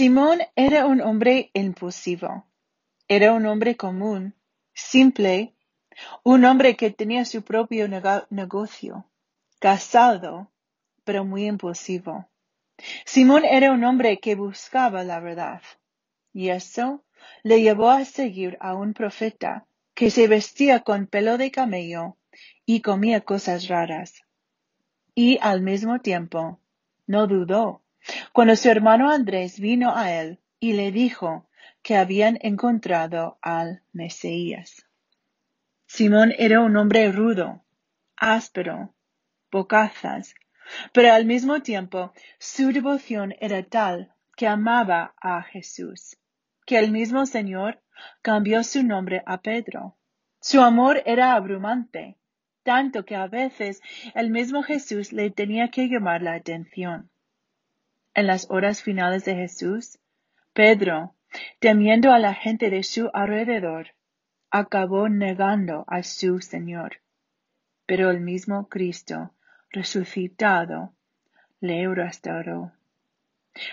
Simón era un hombre impulsivo. Era un hombre común, simple, un hombre que tenía su propio negocio, casado, pero muy impulsivo. Simón era un hombre que buscaba la verdad, y eso le llevó a seguir a un profeta que se vestía con pelo de camello y comía cosas raras. Y al mismo tiempo, no dudó, cuando su hermano Andrés vino a él y le dijo que habían encontrado al Mesías. Simón era un hombre rudo, áspero, bocazas, pero al mismo tiempo su devoción era tal que amaba a Jesús, que el mismo Señor cambió su nombre a Pedro. Su amor era abrumante, tanto que a veces el mismo Jesús le tenía que llamar la atención. En las horas finales de Jesús, Pedro, temiendo a la gente de su alrededor, acabó negando a su Señor. Pero el mismo Cristo, resucitado, le restauró.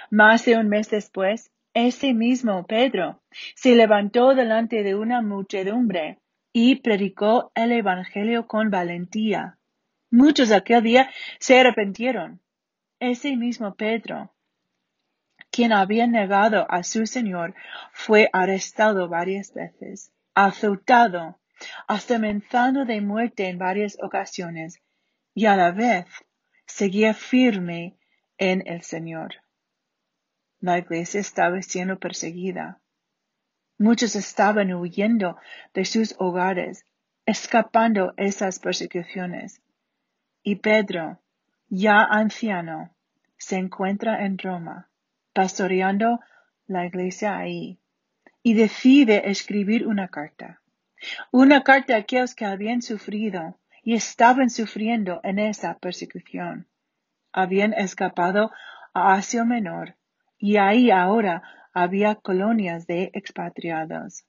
Más de un mes después, ese mismo Pedro se levantó delante de una muchedumbre y predicó el Evangelio con valentía. Muchos aquel día se arrepintieron. Ese mismo Pedro, quien había negado a su Señor, fue arrestado varias veces azotado, hasta de muerte en varias ocasiones, y a la vez seguía firme en el Señor. La iglesia estaba siendo perseguida. Muchos estaban huyendo de sus hogares, escapando esas persecuciones. Y Pedro, ya anciano, se encuentra en Roma, pastoreando la iglesia ahí y decide escribir una carta. Una carta a aquellos que habían sufrido y estaban sufriendo en esa persecución. Habían escapado a Asia Menor y ahí ahora había colonias de expatriados.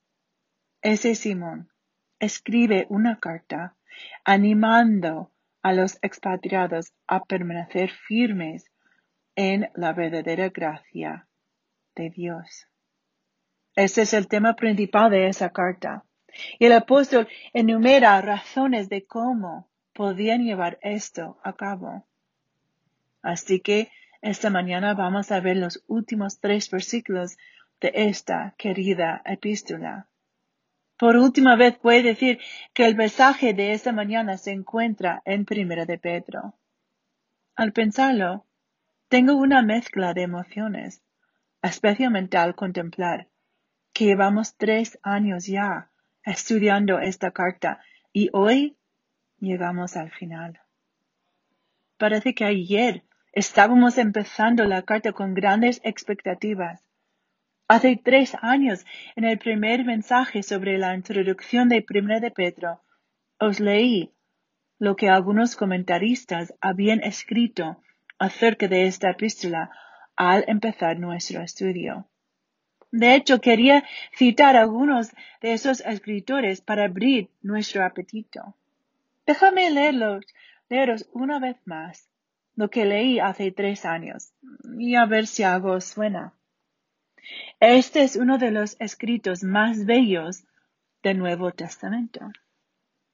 Ese Simón escribe una carta animando a los expatriados a permanecer firmes en la verdadera gracia de Dios. Ese es el tema principal de esa carta. Y el apóstol enumera razones de cómo podían llevar esto a cabo. Así que esta mañana vamos a ver los últimos tres versículos de esta querida epístola. Por última vez puede decir que el mensaje de esta mañana se encuentra en Primera de Pedro. Al pensarlo, tengo una mezcla de emociones, especialmente al contemplar que llevamos tres años ya estudiando esta carta y hoy llegamos al final. Parece que ayer estábamos empezando la carta con grandes expectativas. Hace tres años, en el primer mensaje sobre la introducción de Primera de Pedro, os leí lo que algunos comentaristas habían escrito acerca de esta epístola al empezar nuestro estudio. De hecho, quería citar algunos de esos escritores para abrir nuestro apetito. Déjame leerlos, leeros una vez más lo que leí hace tres años y a ver si algo suena. Este es uno de los escritos más bellos del Nuevo Testamento.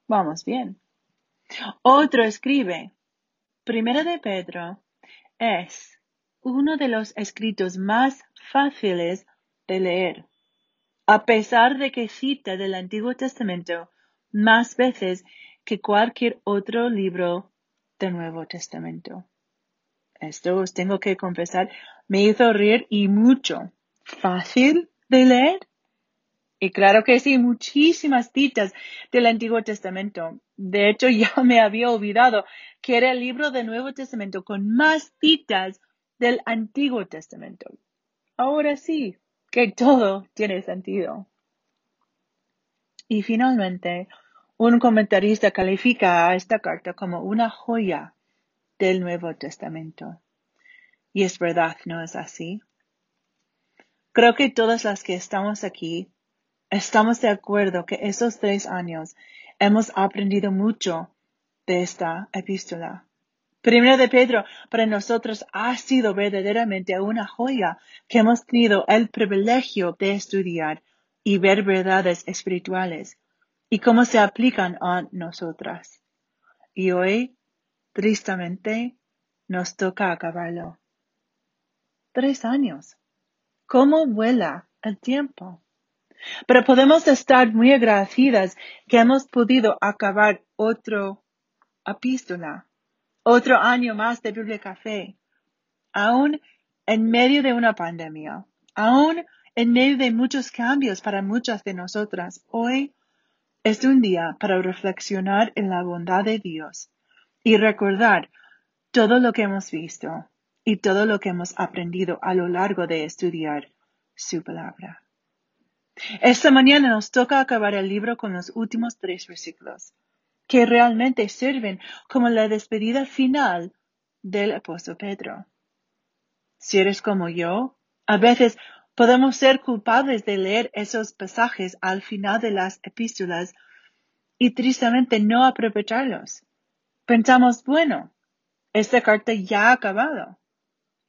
Vamos bien. Otro escribe, Primera de Pedro es uno de los escritos más fáciles de leer, a pesar de que cita del Antiguo Testamento más veces que cualquier otro libro del Nuevo Testamento. Esto os tengo que confesar, me hizo reír y mucho. ¿Fácil de leer? Y claro que sí, muchísimas citas del Antiguo Testamento. De hecho, ya me había olvidado que era el libro del Nuevo Testamento con más citas del Antiguo Testamento. Ahora sí, que todo tiene sentido. Y finalmente, un comentarista califica a esta carta como una joya del Nuevo Testamento. Y es verdad, ¿no es así? Creo que todas las que estamos aquí estamos de acuerdo que esos tres años hemos aprendido mucho de esta epístola. Primero de Pedro para nosotros ha sido verdaderamente una joya que hemos tenido el privilegio de estudiar y ver verdades espirituales y cómo se aplican a nosotras. Y hoy, tristemente, nos toca acabarlo. Tres años. ¿Cómo vuela el tiempo? Pero podemos estar muy agradecidas que hemos podido acabar otro epístola, otro año más de Biblia Café, aún en medio de una pandemia, aún en medio de muchos cambios para muchas de nosotras. Hoy es un día para reflexionar en la bondad de Dios y recordar todo lo que hemos visto y todo lo que hemos aprendido a lo largo de estudiar su palabra. Esta mañana nos toca acabar el libro con los últimos tres versículos, que realmente sirven como la despedida final del apóstol Pedro. Si eres como yo, a veces podemos ser culpables de leer esos pasajes al final de las epístolas y tristemente no aprovecharlos. Pensamos, bueno, esta carta ya ha acabado.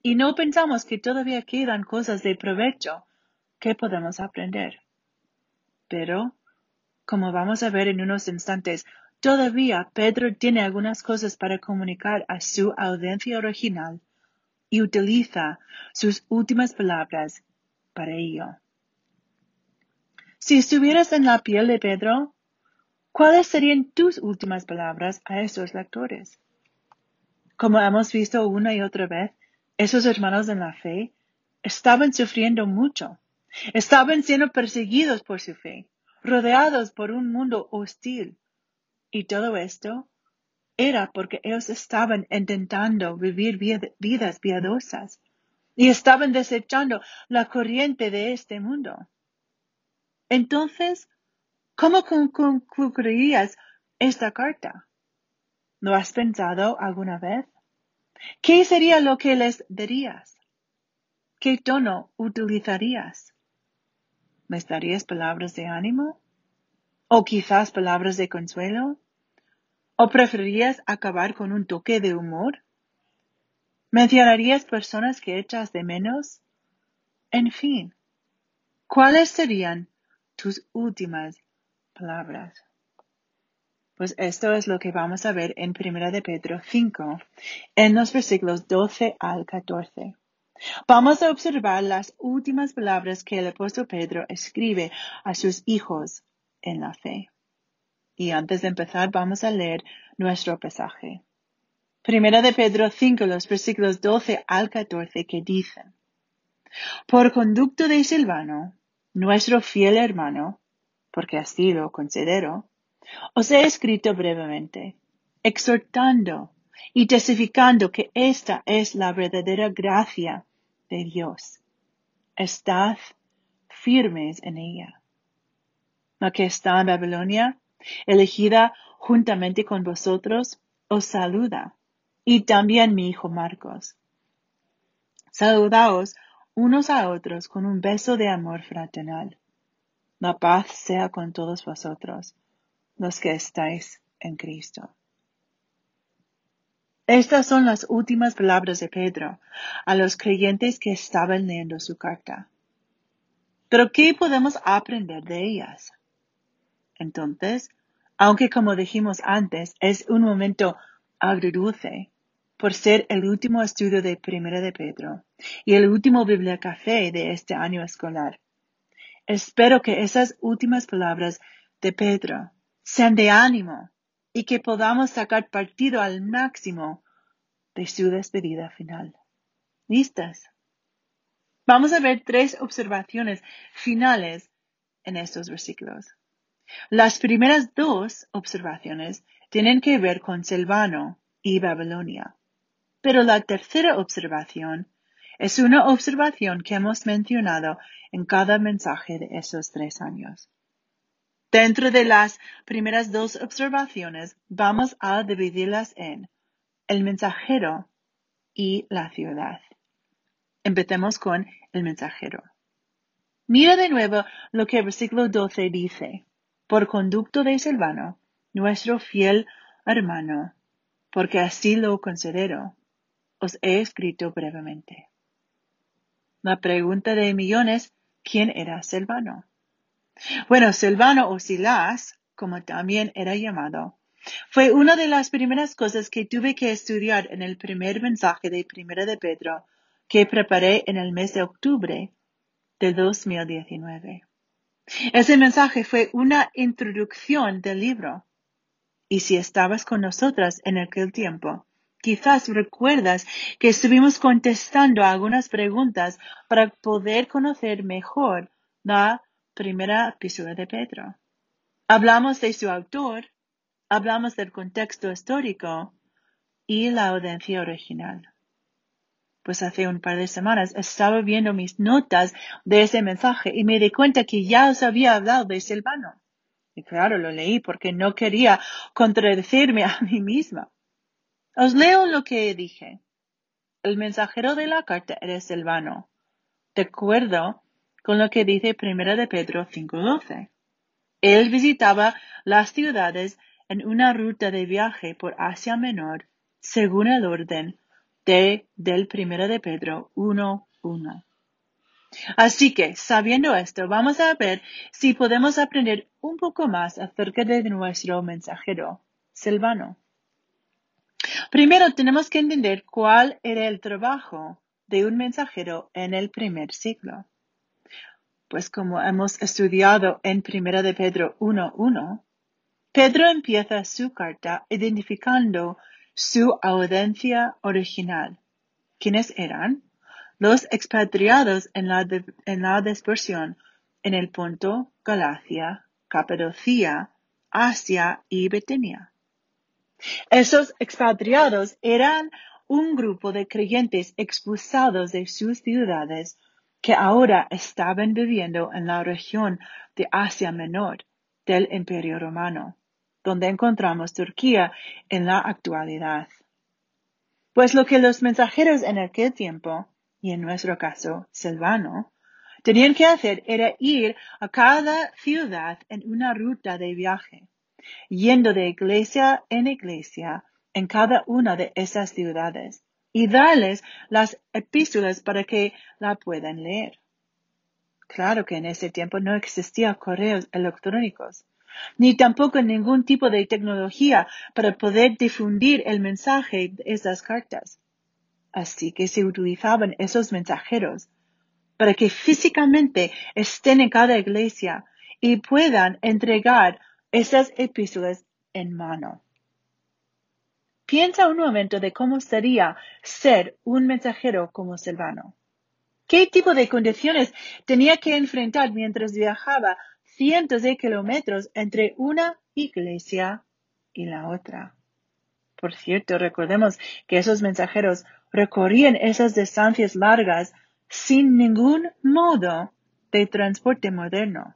Y no pensamos que todavía quedan cosas de provecho que podemos aprender. Pero, como vamos a ver en unos instantes, todavía Pedro tiene algunas cosas para comunicar a su audiencia original y utiliza sus últimas palabras para ello. Si estuvieras en la piel de Pedro, ¿cuáles serían tus últimas palabras a esos lectores? Como hemos visto una y otra vez, esos hermanos en la fe estaban sufriendo mucho Estaban siendo perseguidos por su fe, rodeados por un mundo hostil. Y todo esto era porque ellos estaban intentando vivir vidas piadosas y estaban desechando la corriente de este mundo. Entonces, ¿cómo concluirías esta carta? ¿Lo has pensado alguna vez? ¿Qué sería lo que les dirías? ¿Qué tono utilizarías? ¿Me darías palabras de ánimo? ¿O quizás palabras de consuelo? ¿O preferirías acabar con un toque de humor? ¿Mencionarías personas que echas de menos? En fin, ¿cuáles serían tus últimas palabras? Pues esto es lo que vamos a ver en 1 de Pedro 5, en los versículos 12 al 14. Vamos a observar las últimas palabras que el apóstol Pedro escribe a sus hijos en la fe. Y antes de empezar, vamos a leer nuestro pasaje. Primera de Pedro 5, los versículos 12 al 14 que dicen, Por conducto de Silvano, nuestro fiel hermano, porque así lo considero, os he escrito brevemente, exhortando y testificando que esta es la verdadera gracia de Dios. Estad firmes en ella. La que está en Babilonia, elegida juntamente con vosotros, os saluda, y también mi hijo Marcos. Saludaos unos a otros con un beso de amor fraternal. La paz sea con todos vosotros, los que estáis en Cristo. Estas son las últimas palabras de Pedro a los creyentes que estaban leyendo su carta. Pero ¿qué podemos aprender de ellas? Entonces, aunque como dijimos antes, es un momento agridulce por ser el último estudio de Primera de Pedro y el último Biblia Café de este año escolar. Espero que esas últimas palabras de Pedro sean de ánimo y que podamos sacar partido al máximo de su despedida final. ¿Listas? Vamos a ver tres observaciones finales en estos versículos. Las primeras dos observaciones tienen que ver con Silvano y Babilonia. Pero la tercera observación es una observación que hemos mencionado en cada mensaje de esos tres años. Dentro de las primeras dos observaciones vamos a dividirlas en el mensajero y la ciudad. Empecemos con el mensajero. Mira de nuevo lo que el versículo 12 dice. Por conducto de Silvano, nuestro fiel hermano, porque así lo considero. Os he escrito brevemente. La pregunta de millones, ¿quién era Silvano? Bueno, Silvano o Silas, como también era llamado, fue una de las primeras cosas que tuve que estudiar en el primer mensaje de Primera de Pedro que preparé en el mes de octubre de 2019. Ese mensaje fue una introducción del libro. Y si estabas con nosotras en aquel tiempo, quizás recuerdas que estuvimos contestando algunas preguntas para poder conocer mejor la primera epístola de Pedro. Hablamos de su autor, hablamos del contexto histórico y la audiencia original pues hace un par de semanas estaba viendo mis notas de ese mensaje y me di cuenta que ya os había hablado de Silvano. Y claro, lo leí porque no quería contradecirme a mí misma. Os leo lo que dije. El mensajero de la carta era Silvano. De acuerdo con lo que dice Primera de Pedro 5.12. Él visitaba las ciudades en una ruta de viaje por Asia Menor, según el orden de, del primero de Pedro 1.1. Así que, sabiendo esto, vamos a ver si podemos aprender un poco más acerca de nuestro mensajero, Silvano. Primero tenemos que entender cuál era el trabajo de un mensajero en el primer siglo. Pues como hemos estudiado en Primera de Pedro 1.1, Pedro empieza su carta identificando su audiencia original. ¿Quiénes eran? Los expatriados en la, en la dispersión en el Ponto, Galacia, Capadocia, Asia y Betenia. Esos expatriados eran un grupo de creyentes expulsados de sus ciudades que ahora estaban viviendo en la región de Asia Menor del Imperio Romano donde encontramos Turquía en la actualidad. Pues lo que los mensajeros en aquel tiempo, y en nuestro caso Silvano, tenían que hacer era ir a cada ciudad en una ruta de viaje, yendo de iglesia en iglesia en cada una de esas ciudades y darles las epístolas para que la puedan leer. Claro que en ese tiempo no existían correos electrónicos, ni tampoco ningún tipo de tecnología para poder difundir el mensaje de esas cartas. Así que se utilizaban esos mensajeros para que físicamente estén en cada iglesia y puedan entregar esas epístolas en mano. Piensa un momento de cómo sería ser un mensajero como Silvano. ¿Qué tipo de condiciones tenía que enfrentar mientras viajaba cientos de kilómetros entre una iglesia y la otra. Por cierto, recordemos que esos mensajeros recorrían esas distancias largas sin ningún modo de transporte moderno,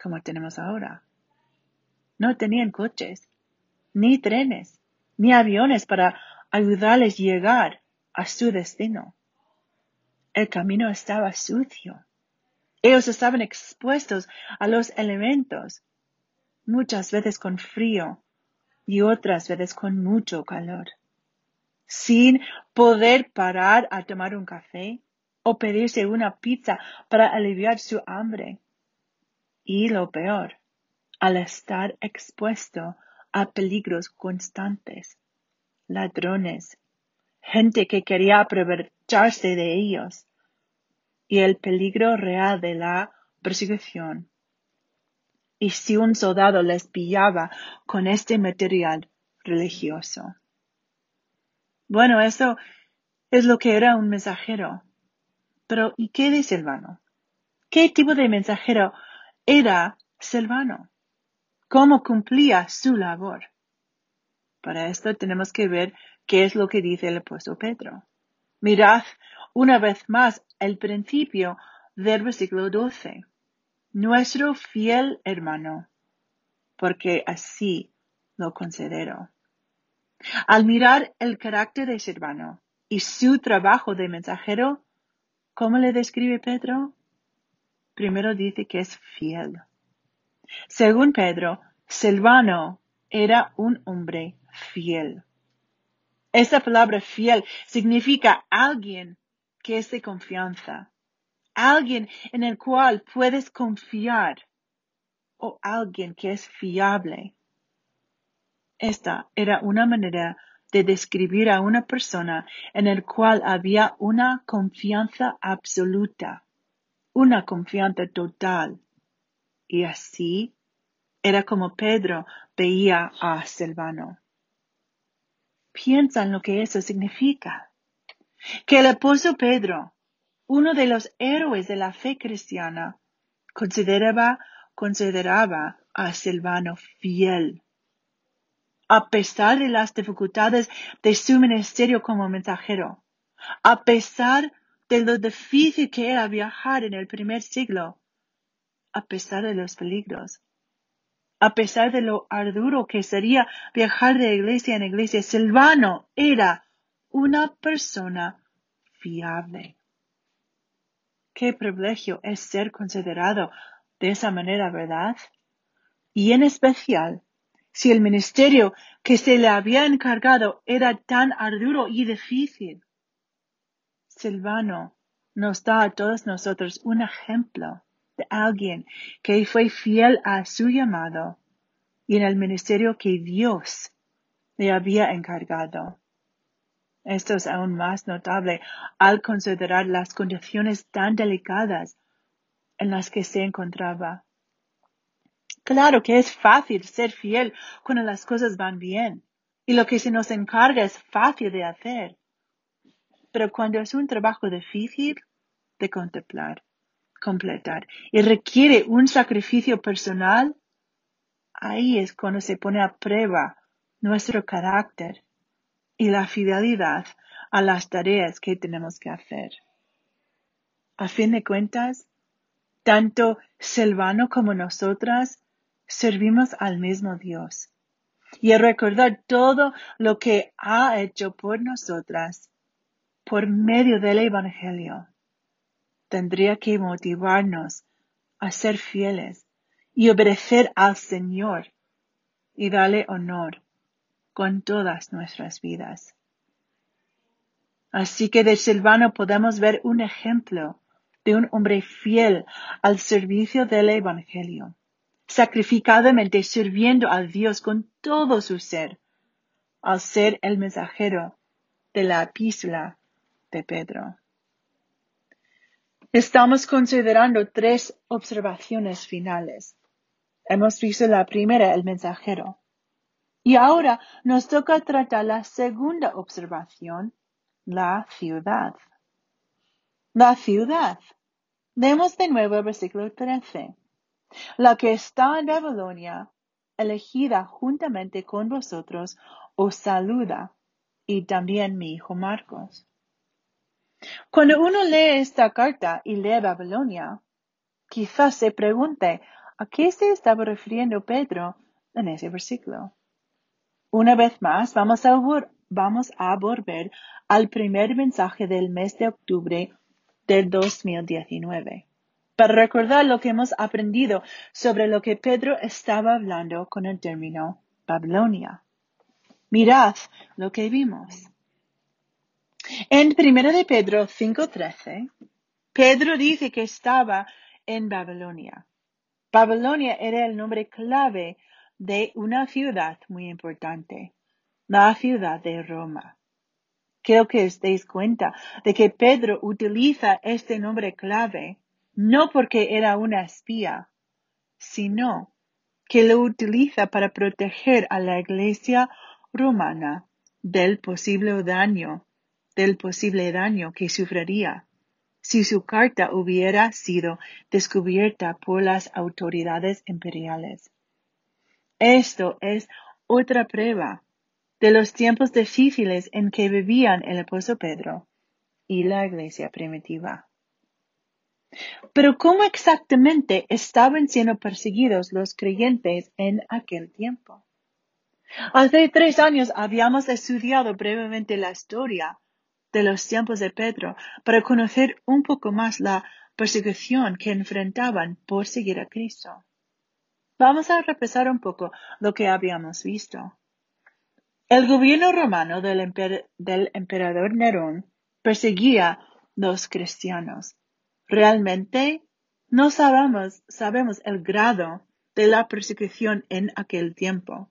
como tenemos ahora. No tenían coches, ni trenes, ni aviones para ayudarles llegar a su destino. El camino estaba sucio ellos estaban expuestos a los elementos, muchas veces con frío y otras veces con mucho calor, sin poder parar a tomar un café o pedirse una pizza para aliviar su hambre. Y lo peor, al estar expuesto a peligros constantes, ladrones, gente que quería aprovecharse de ellos, y el peligro real de la persecución. Y si un soldado les pillaba con este material religioso. Bueno, eso es lo que era un mensajero. Pero, ¿y qué de Silvano? ¿Qué tipo de mensajero era Silvano? ¿Cómo cumplía su labor? Para esto tenemos que ver qué es lo que dice el apóstol Pedro. Mirad una vez más el principio del versículo 12. Nuestro fiel hermano, porque así lo considero. Al mirar el carácter de Silvano y su trabajo de mensajero, ¿cómo le describe Pedro? Primero dice que es fiel. Según Pedro, Silvano era un hombre fiel. Esa palabra fiel significa alguien que es de confianza, alguien en el cual puedes confiar o alguien que es fiable. Esta era una manera de describir a una persona en el cual había una confianza absoluta, una confianza total. Y así era como Pedro veía a Silvano. Piensa en lo que eso significa. Que el apóstol Pedro, uno de los héroes de la fe cristiana, consideraba, consideraba a Silvano fiel a pesar de las dificultades de su ministerio como mensajero, a pesar de lo difícil que era viajar en el primer siglo, a pesar de los peligros, a pesar de lo arduo que sería viajar de iglesia en iglesia, Silvano era una persona fiable. Qué privilegio es ser considerado de esa manera, ¿verdad? Y en especial si el ministerio que se le había encargado era tan arduo y difícil. Silvano nos da a todos nosotros un ejemplo de alguien que fue fiel a su llamado y en el ministerio que Dios le había encargado. Esto es aún más notable al considerar las condiciones tan delicadas en las que se encontraba. Claro que es fácil ser fiel cuando las cosas van bien y lo que se nos encarga es fácil de hacer. Pero cuando es un trabajo difícil de contemplar, completar y requiere un sacrificio personal, ahí es cuando se pone a prueba nuestro carácter y la fidelidad a las tareas que tenemos que hacer. A fin de cuentas, tanto Silvano como nosotras servimos al mismo Dios. Y a recordar todo lo que ha hecho por nosotras por medio del Evangelio, tendría que motivarnos a ser fieles y obedecer al Señor y darle honor con todas nuestras vidas. Así que de Silvano podemos ver un ejemplo de un hombre fiel al servicio del Evangelio sacrificadamente sirviendo a Dios con todo su ser, al ser el mensajero de la epístola de Pedro. Estamos considerando tres observaciones finales. Hemos visto la primera, el mensajero. Y ahora nos toca tratar la segunda observación, la ciudad. La ciudad. Vemos de nuevo el versículo 13 la que está en Babilonia, elegida juntamente con vosotros, os saluda, y también mi hijo Marcos. Cuando uno lee esta carta y lee Babilonia, quizás se pregunte a qué se estaba refiriendo Pedro en ese versículo. Una vez más, vamos a, vamos a volver al primer mensaje del mes de octubre del 2019 para recordar lo que hemos aprendido sobre lo que Pedro estaba hablando con el término Babilonia. Mirad lo que vimos. En 1 de Pedro 5.13, Pedro dice que estaba en Babilonia. Babilonia era el nombre clave de una ciudad muy importante, la ciudad de Roma. Quiero que os deis cuenta de que Pedro utiliza este nombre clave no porque era una espía, sino que lo utiliza para proteger a la iglesia romana del posible daño, del posible daño que sufriría si su carta hubiera sido descubierta por las autoridades imperiales. Esto es otra prueba de los tiempos difíciles en que vivían el apóstol Pedro y la iglesia primitiva. Pero ¿cómo exactamente estaban siendo perseguidos los creyentes en aquel tiempo? Hace tres años habíamos estudiado brevemente la historia de los tiempos de Pedro para conocer un poco más la persecución que enfrentaban por seguir a Cristo. Vamos a repasar un poco lo que habíamos visto. El gobierno romano del, emperador Nerón perseguía los cristianos. Realmente no sabemos, sabemos el grado de la persecución en aquel tiempo.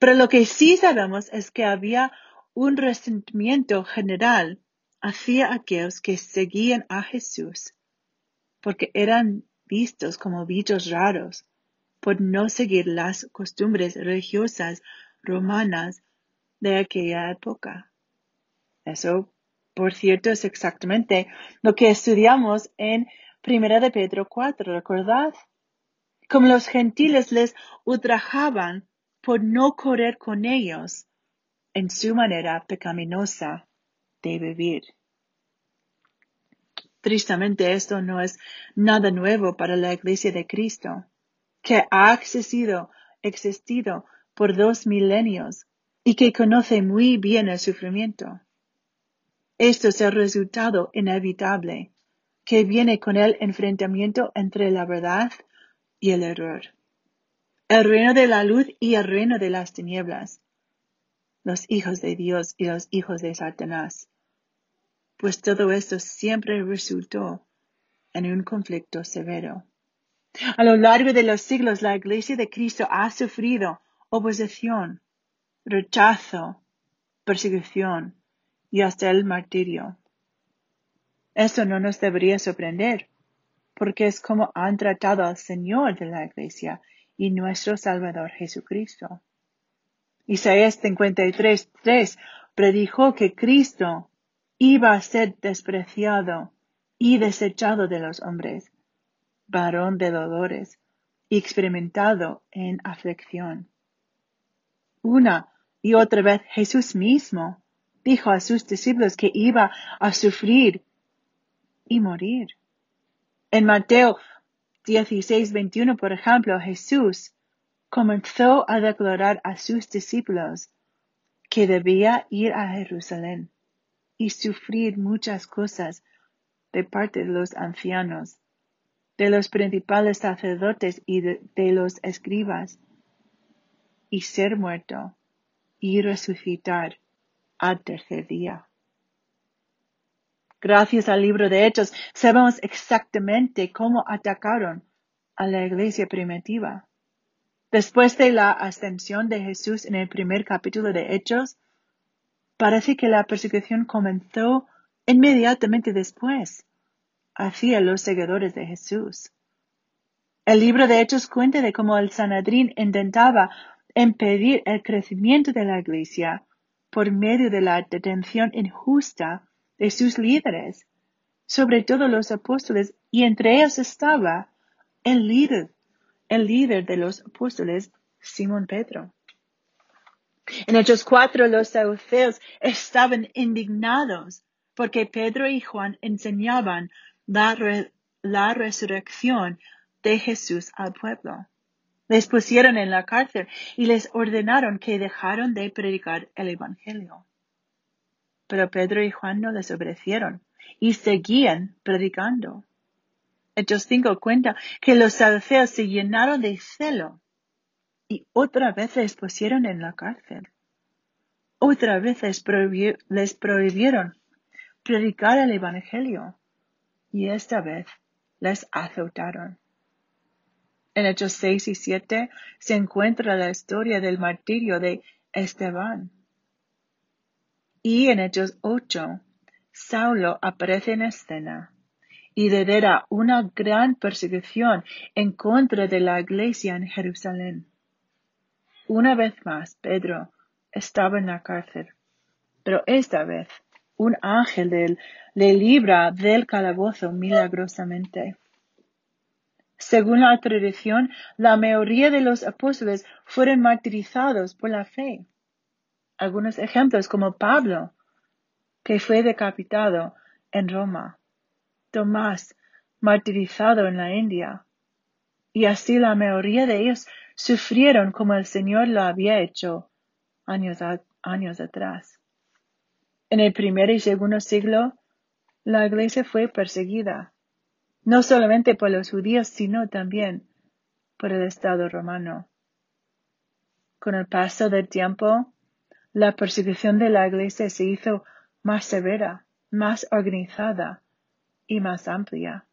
Pero lo que sí sabemos es que había un resentimiento general hacia aquellos que seguían a Jesús, porque eran vistos como bichos raros por no seguir las costumbres religiosas romanas de aquella época. Eso, por cierto, es exactamente lo que estudiamos en Primera de Pedro 4, ¿recordad? Como los gentiles les ultrajaban por no correr con ellos en su manera pecaminosa de vivir. Tristemente esto no es nada nuevo para la Iglesia de Cristo, que ha existido, existido por dos milenios y que conoce muy bien el sufrimiento. Esto es el resultado inevitable que viene con el enfrentamiento entre la verdad y el error. El reino de la luz y el reino de las tinieblas. Los hijos de Dios y los hijos de Satanás. Pues todo esto siempre resultó en un conflicto severo. A lo largo de los siglos la Iglesia de Cristo ha sufrido oposición, rechazo, persecución y hasta el martirio. Eso no nos debería sorprender, porque es como han tratado al Señor de la Iglesia y nuestro Salvador Jesucristo. Isaías 53.3 predijo que Cristo iba a ser despreciado y desechado de los hombres, varón de dolores y experimentado en aflicción. Una y otra vez Jesús mismo dijo a sus discípulos que iba a sufrir y morir. En Mateo 16, 21, por ejemplo, Jesús comenzó a declarar a sus discípulos que debía ir a Jerusalén y sufrir muchas cosas de parte de los ancianos, de los principales sacerdotes y de los escribas, y ser muerto y resucitar al tercer día. Gracias al libro de Hechos sabemos exactamente cómo atacaron a la iglesia primitiva. Después de la ascensión de Jesús en el primer capítulo de Hechos, parece que la persecución comenzó inmediatamente después hacia los seguidores de Jesús. El libro de Hechos cuenta de cómo el Sanadrín intentaba impedir el crecimiento de la Iglesia por medio de la detención injusta de sus líderes, sobre todo los apóstoles, y entre ellos estaba el líder, el líder de los apóstoles, Simón Pedro. En Hechos 4 los saduceos estaban indignados porque Pedro y Juan enseñaban la, la resurrección de Jesús al pueblo. Les pusieron en la cárcel y les ordenaron que dejaron de predicar el Evangelio. Pero Pedro y Juan no les obedecieron y seguían predicando. Hechos 5 cuenta que los saduceos se llenaron de celo y otra vez les pusieron en la cárcel. Otra vez les, les prohibieron predicar el Evangelio y esta vez les azotaron. En Hechos 6 y 7 se encuentra la historia del martirio de Esteban. Y en Hechos 8, Saulo aparece en escena y lidera una gran persecución en contra de la iglesia en Jerusalén. Una vez más, Pedro estaba en la cárcel, pero esta vez un ángel le libra del calabozo milagrosamente. Según la tradición, la mayoría de los apóstoles fueron martirizados por la fe. Algunos ejemplos como Pablo, que fue decapitado en Roma, Tomás, martirizado en la India, y así la mayoría de ellos sufrieron como el Señor lo había hecho años, años atrás. En el primer y segundo siglo, la iglesia fue perseguida no solamente por los judíos, sino también por el Estado romano. Con el paso del tiempo, la persecución de la iglesia se hizo más severa, más organizada y más amplia.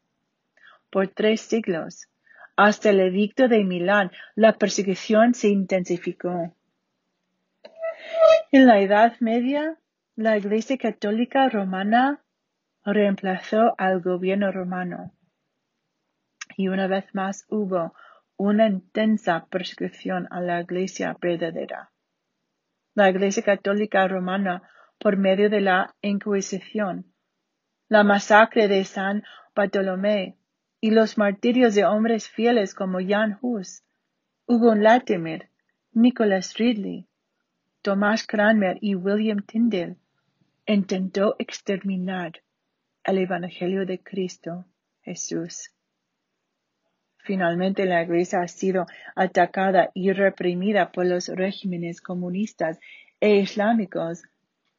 Por tres siglos, hasta el edicto de Milán, la persecución se intensificó. En la Edad Media, la Iglesia Católica Romana reemplazó al gobierno romano. Y una vez más hubo una intensa persecución a la Iglesia verdadera. La Iglesia Católica Romana, por medio de la Inquisición, la masacre de San Bartolomé y los martirios de hombres fieles como Jan Hus, Hugo Latimer, Nicholas Ridley, Tomás Cranmer y William Tyndale, intentó exterminar el Evangelio de Cristo Jesús. Finalmente la Iglesia ha sido atacada y reprimida por los regímenes comunistas e islámicos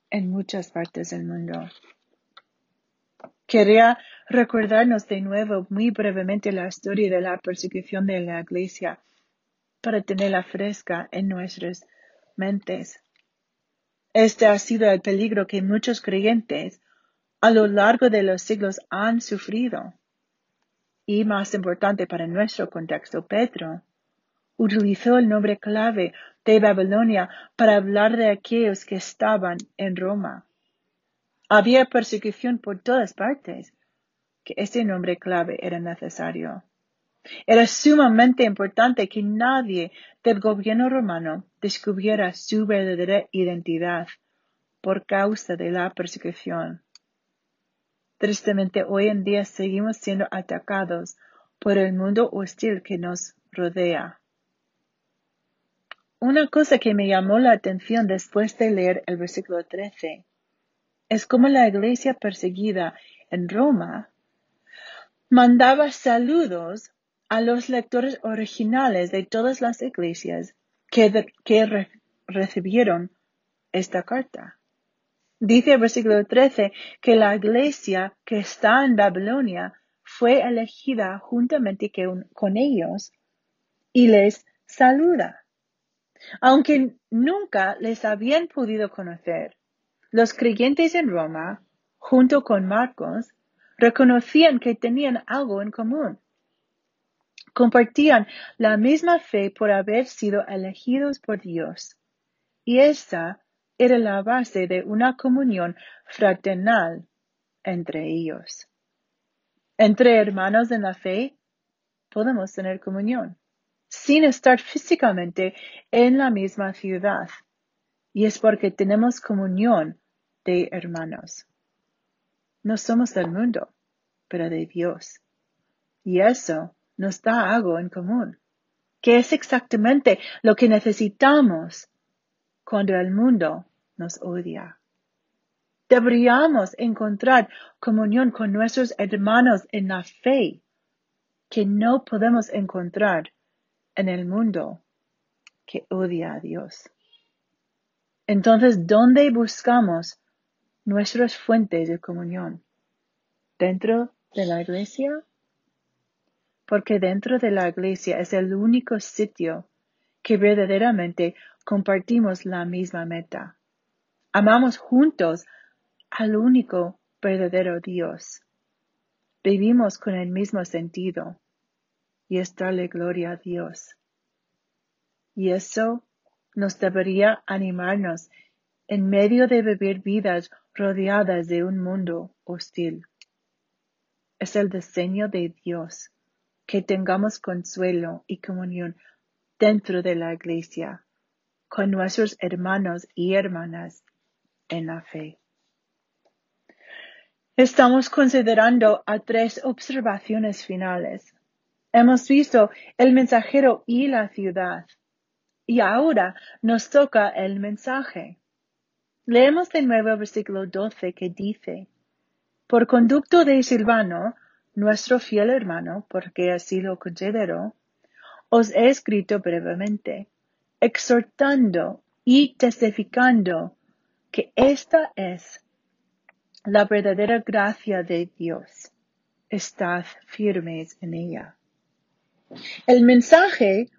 en muchas partes del mundo. Quería recordarnos de nuevo muy brevemente la historia de la persecución de la Iglesia para tenerla fresca en nuestras mentes. Este ha sido el peligro que muchos creyentes a lo largo de los siglos han sufrido. Y más importante para nuestro contexto, Pedro utilizó el nombre clave de Babilonia para hablar de aquellos que estaban en Roma. Había persecución por todas partes, que ese nombre clave era necesario. Era sumamente importante que nadie del gobierno romano descubriera su verdadera identidad por causa de la persecución. Tristemente hoy en día seguimos siendo atacados por el mundo hostil que nos rodea. Una cosa que me llamó la atención después de leer el versículo 13 es cómo la iglesia perseguida en Roma mandaba saludos a los lectores originales de todas las iglesias que, recibieron esta carta. Dice el versículo 13 que la iglesia que está en Babilonia fue elegida juntamente con ellos y les saluda. Aunque nunca les habían podido conocer, los creyentes en Roma, junto con Marcos, reconocían que tenían algo en común compartían la misma fe por haber sido elegidos por Dios. Y esa era la base de una comunión fraternal entre ellos. Entre hermanos en la fe podemos tener comunión sin estar físicamente en la misma ciudad. Y es porque tenemos comunión de hermanos. No somos del mundo, pero de Dios. Y eso nos da algo en común, que es exactamente lo que necesitamos cuando el mundo nos odia. Deberíamos encontrar comunión con nuestros hermanos en la fe que no podemos encontrar en el mundo que odia a Dios. Entonces, ¿dónde buscamos nuestras fuentes de comunión? ¿Dentro de la iglesia? porque dentro de la iglesia es el único sitio que verdaderamente compartimos la misma meta. Amamos juntos al único verdadero Dios. Vivimos con el mismo sentido y es darle gloria a Dios. Y eso nos debería animarnos en medio de vivir vidas rodeadas de un mundo hostil. Es el diseño de Dios que tengamos consuelo y comunión dentro de la iglesia con nuestros hermanos y hermanas en la fe. Estamos considerando a tres observaciones finales. Hemos visto el mensajero y la ciudad. Y ahora nos toca el mensaje. Leemos de nuevo el versículo 12 que dice, Por conducto de Silvano, nuestro fiel hermano, porque así lo considero, os he escrito brevemente, exhortando y testificando que esta es la verdadera gracia de Dios. Estad firmes en ella. El mensaje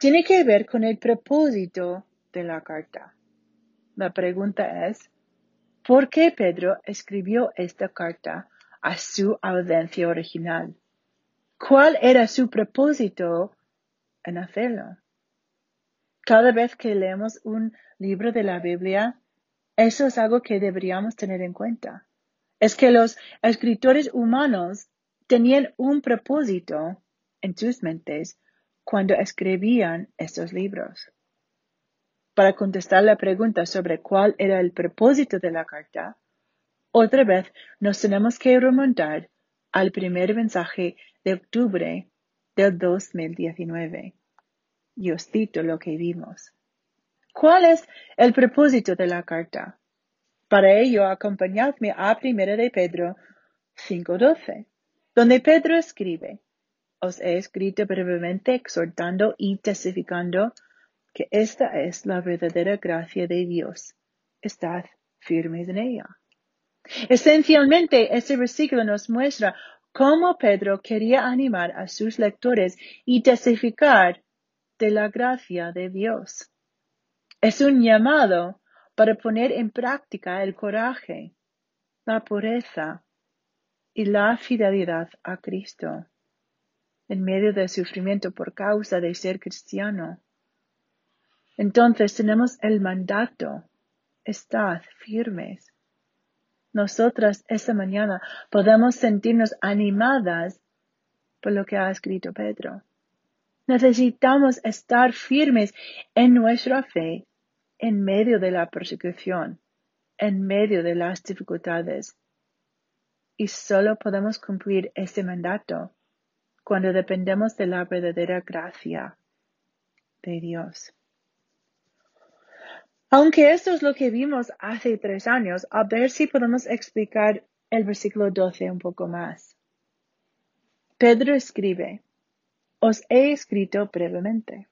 tiene que ver con el propósito de la carta. La pregunta es, ¿por qué Pedro escribió esta carta a su audiencia original? ¿Cuál era su propósito en hacerlo? Cada vez que leemos un libro de la Biblia, eso es algo que deberíamos tener en cuenta. Es que los escritores humanos tenían un propósito en sus mentes cuando escribían estos libros. Para contestar la pregunta sobre cuál era el propósito de la carta, otra vez nos tenemos que remontar al primer mensaje de octubre del 2019. Y os cito lo que vimos. ¿Cuál es el propósito de la carta? Para ello, acompañadme a Primera de Pedro 5.12, donde Pedro escribe, os he escrito brevemente exhortando y testificando que esta es la verdadera gracia de Dios. Estad firmes en ella. Esencialmente, este versículo nos muestra cómo Pedro quería animar a sus lectores y testificar de la gracia de Dios. Es un llamado para poner en práctica el coraje, la pureza y la fidelidad a Cristo en medio del sufrimiento por causa de ser cristiano. Entonces tenemos el mandato, estad firmes. Nosotras esta mañana podemos sentirnos animadas por lo que ha escrito Pedro. Necesitamos estar firmes en nuestra fe en medio de la persecución, en medio de las dificultades. Y solo podemos cumplir este mandato cuando dependemos de la verdadera gracia de Dios. Aunque esto es lo que vimos hace tres años, a ver si podemos explicar el versículo 12 un poco más. Pedro escribe, os he escrito brevemente.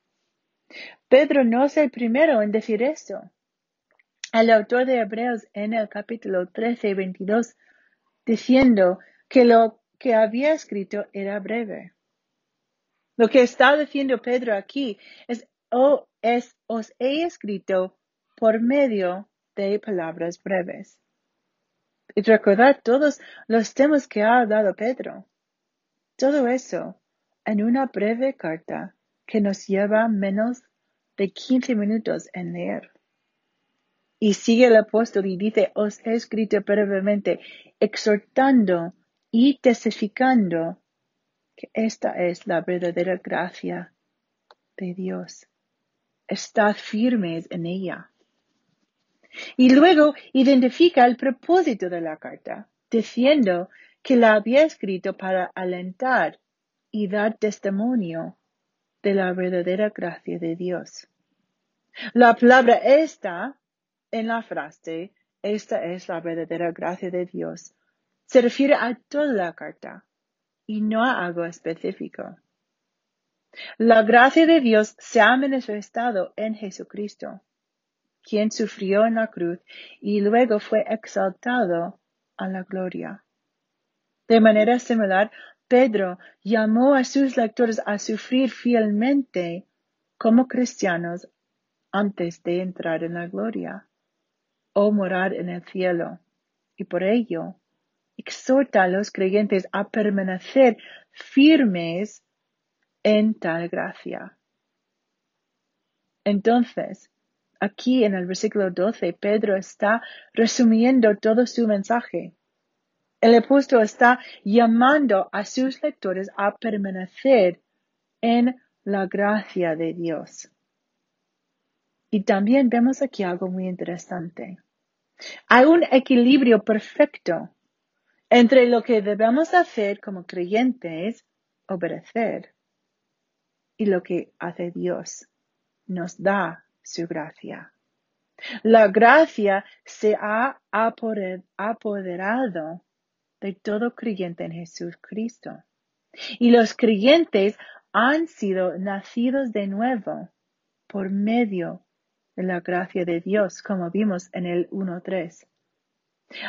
Pedro no es el primero en decir esto. El autor de Hebreos en el capítulo 13 y 22 diciendo que lo que había escrito era breve. Lo que está diciendo Pedro aquí es, oh, es os he escrito por medio de palabras breves. Y recordar todos los temas que ha dado Pedro. Todo eso en una breve carta que nos lleva menos de 15 minutos en leer. Y sigue el apóstol y dice, os he escrito brevemente, exhortando y testificando que esta es la verdadera gracia de Dios. Estad firmes en ella. Y luego identifica el propósito de la carta, diciendo que la había escrito para alentar y dar testimonio de la verdadera gracia de Dios. La palabra esta en la frase, esta es la verdadera gracia de Dios, se refiere a toda la carta y no a algo específico. La gracia de Dios se ha manifestado en Jesucristo, quien sufrió en la cruz y luego fue exaltado a la gloria. De manera similar, Pedro llamó a sus lectores a sufrir fielmente como cristianos antes de entrar en la gloria o morar en el cielo. Y por ello, exhorta a los creyentes a permanecer firmes en tal gracia. Entonces, aquí en el versículo 12, Pedro está resumiendo todo su mensaje. El apóstol está llamando a sus lectores a permanecer en la gracia de Dios. Y también vemos aquí algo muy interesante. Hay un equilibrio perfecto entre lo que debemos hacer como creyentes, obedecer, y lo que hace Dios, nos da su gracia. La gracia se ha apoderado de todo creyente en Jesucristo. Y los creyentes han sido nacidos de nuevo por medio de la gracia de Dios, como vimos en el 1.3.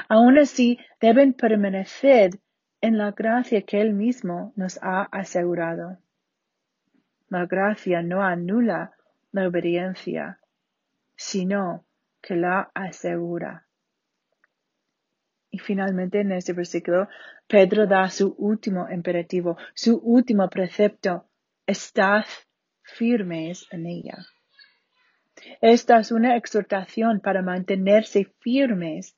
Aún así, deben permanecer en la gracia que Él mismo nos ha asegurado. La gracia no anula la obediencia, sino que la asegura. Y finalmente en este versículo, Pedro da su último imperativo, su último precepto, estad firmes en ella. Esta es una exhortación para mantenerse firmes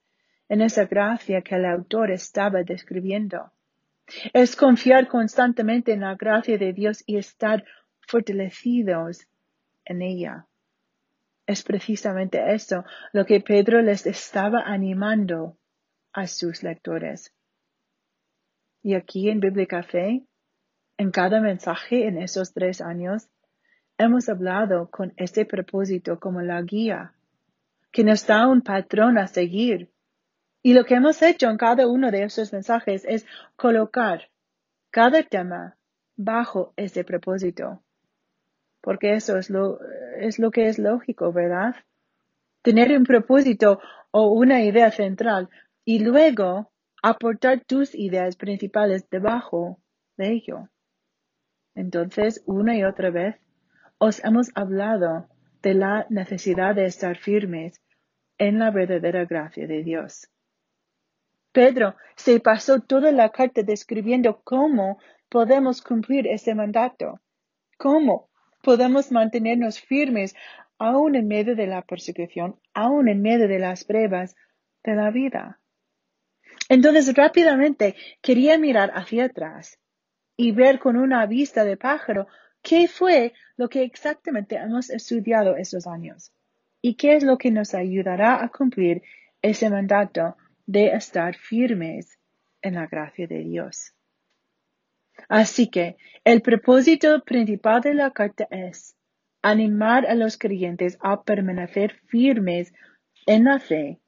en esa gracia que el autor estaba describiendo. Es confiar constantemente en la gracia de Dios y estar fortalecidos en ella. Es precisamente esto lo que Pedro les estaba animando a sus lectores. Y aquí en Bíblica Fe, en cada mensaje en esos tres años, hemos hablado con este propósito como la guía, que nos da un patrón a seguir. Y lo que hemos hecho en cada uno de esos mensajes es colocar cada tema bajo ese propósito. Porque eso es lo, es lo que es lógico, ¿verdad? Tener un propósito o una idea central y luego aportar tus ideas principales debajo de ello. Entonces, una y otra vez, os hemos hablado de la necesidad de estar firmes en la verdadera gracia de Dios. Pedro se pasó toda la carta describiendo cómo podemos cumplir ese mandato, cómo podemos mantenernos firmes aún en medio de la persecución, aún en medio de las pruebas de la vida. Entonces rápidamente quería mirar hacia atrás y ver con una vista de pájaro qué fue lo que exactamente hemos estudiado estos años y qué es lo que nos ayudará a cumplir ese mandato de estar firmes en la gracia de Dios. Así que el propósito principal de la carta es animar a los creyentes a permanecer firmes en la fe,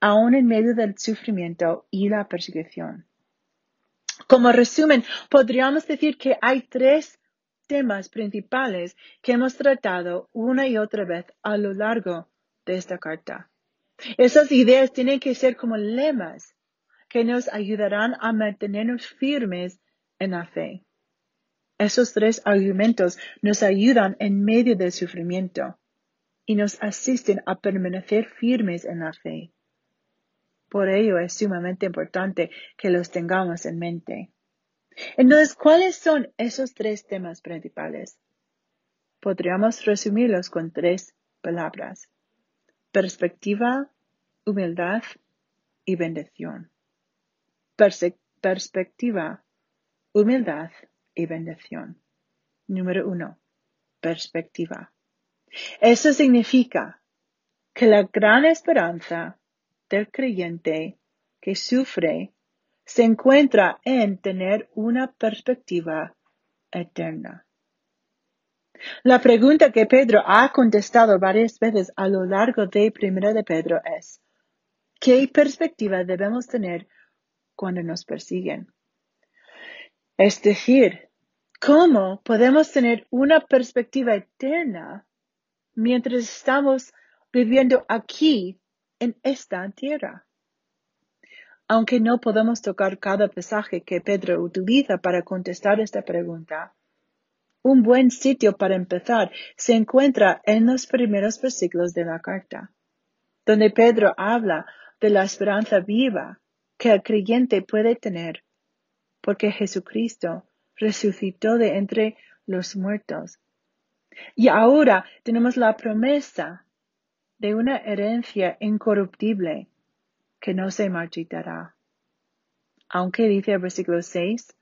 aun en medio del sufrimiento y la persecución. Como resumen, podríamos decir que hay tres temas principales que hemos tratado una y otra vez a lo largo de esta carta. Esas ideas tienen que ser como lemas que nos ayudarán a mantenernos firmes en la fe. Esos tres argumentos nos ayudan en medio del sufrimiento y nos asisten a permanecer firmes en la fe. Por ello es sumamente importante que los tengamos en mente. Entonces, ¿cuáles son esos tres temas principales? Podríamos resumirlos con tres palabras. Perspectiva, humildad y bendición. perspectiva, humildad y bendición. Número uno, perspectiva. Eso significa que la gran esperanza del creyente que sufre se encuentra en tener una perspectiva eterna. La pregunta que Pedro ha contestado varias veces a lo largo de Primera de Pedro es, ¿qué perspectiva debemos tener cuando nos persiguen? Es decir, ¿cómo podemos tener una perspectiva eterna mientras estamos viviendo aquí en esta tierra? Aunque no podemos tocar cada pasaje que Pedro utiliza para contestar esta pregunta, un buen sitio para empezar se encuentra en los primeros versículos de la carta, donde Pedro habla de la esperanza viva que el creyente puede tener, porque Jesucristo resucitó de entre los muertos. Y ahora tenemos la promesa de una herencia incorruptible que no se marchitará. Aunque dice el versículo 6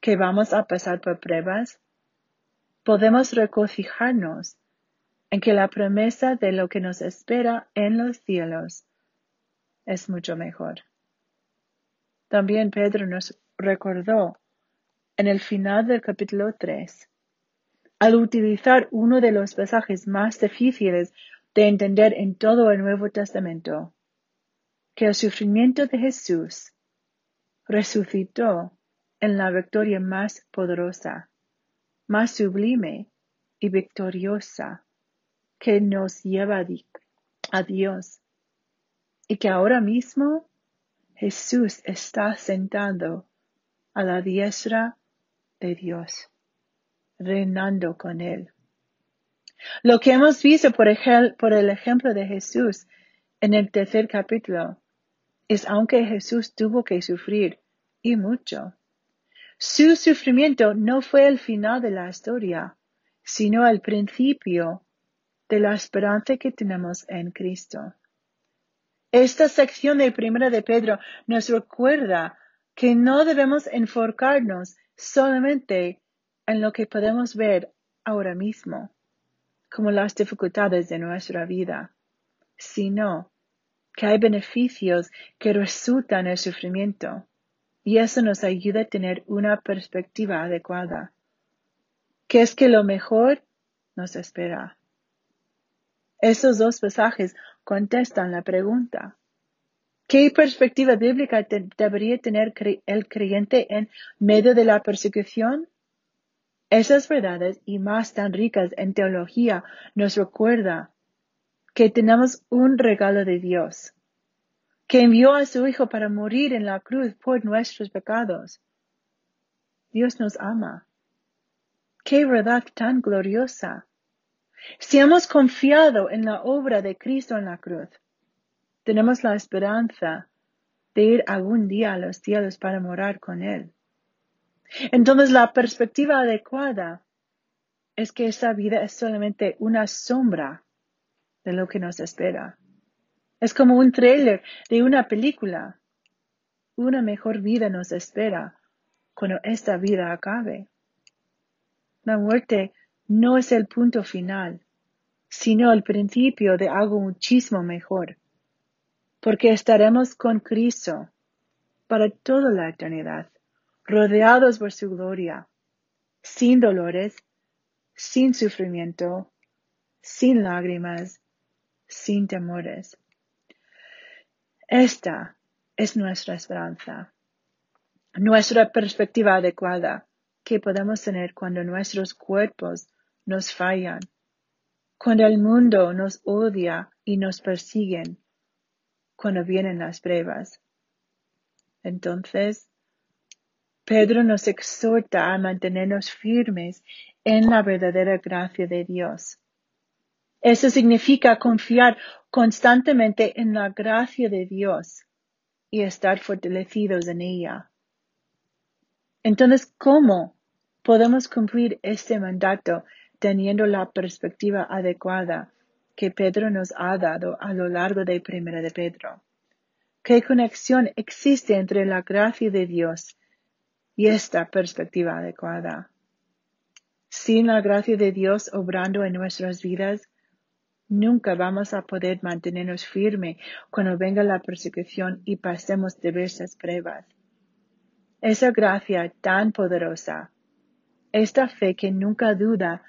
que vamos a pasar por pruebas, podemos regocijarnos en que la promesa de lo que nos espera en los cielos es mucho mejor. También Pedro nos recordó en el final del capítulo 3, al utilizar uno de los pasajes más difíciles de entender en todo el Nuevo Testamento, que el sufrimiento de Jesús resucitó en la victoria más poderosa más sublime y victoriosa que nos lleva a Dios y que ahora mismo Jesús está sentado a la diestra de Dios, reinando con Él. Lo que hemos visto por, el ejemplo de Jesús en el tercer capítulo es aunque Jesús tuvo que sufrir y mucho. Su sufrimiento no fue el final de la historia, sino el principio de la esperanza que tenemos en Cristo. Esta sección del primero de Pedro nos recuerda que no debemos enfocarnos solamente en lo que podemos ver ahora mismo, como las dificultades de nuestra vida, sino que hay beneficios que resultan del sufrimiento, y eso nos ayuda a tener una perspectiva adecuada, que es que lo mejor nos espera. Esos dos pasajes contestan la pregunta. ¿Qué perspectiva bíblica debería tener el creyente en medio de la persecución? Esas verdades y más tan ricas en teología nos recuerda que tenemos un regalo de Dios, que envió a su Hijo para morir en la cruz por nuestros pecados. Dios nos ama. Qué verdad tan gloriosa. Si hemos confiado en la obra de Cristo en la cruz, tenemos la esperanza de ir algún día a los cielos para morar con Él. Entonces la perspectiva adecuada es que esa vida es solamente una sombra de lo que nos espera. Es como un trailer de una película. Una mejor vida nos espera cuando esta vida acabe. La muerte no es el punto final, sino el principio de algo muchísimo mejor, porque estaremos con Cristo para toda la eternidad, rodeados por su gloria, sin dolores, sin sufrimiento, sin lágrimas, sin temores. Esta es nuestra esperanza, nuestra perspectiva adecuada que podemos tener cuando nuestros cuerpos nos fallan, cuando el mundo nos odia y nos persiguen, cuando vienen las pruebas. Entonces, Pedro nos exhorta a mantenernos firmes en la verdadera gracia de Dios. Eso significa confiar constantemente en la gracia de Dios y estar fortalecidos en ella. Entonces, ¿cómo podemos cumplir este mandato teniendo la perspectiva adecuada que Pedro nos ha dado a lo largo de Primera de Pedro? ¿Qué conexión existe entre la gracia de Dios y esta perspectiva adecuada? Sin la gracia de Dios obrando en nuestras vidas, Nunca vamos a poder mantenernos firmes cuando venga la persecución y pasemos diversas pruebas. Esa gracia tan poderosa, esta fe que nunca duda,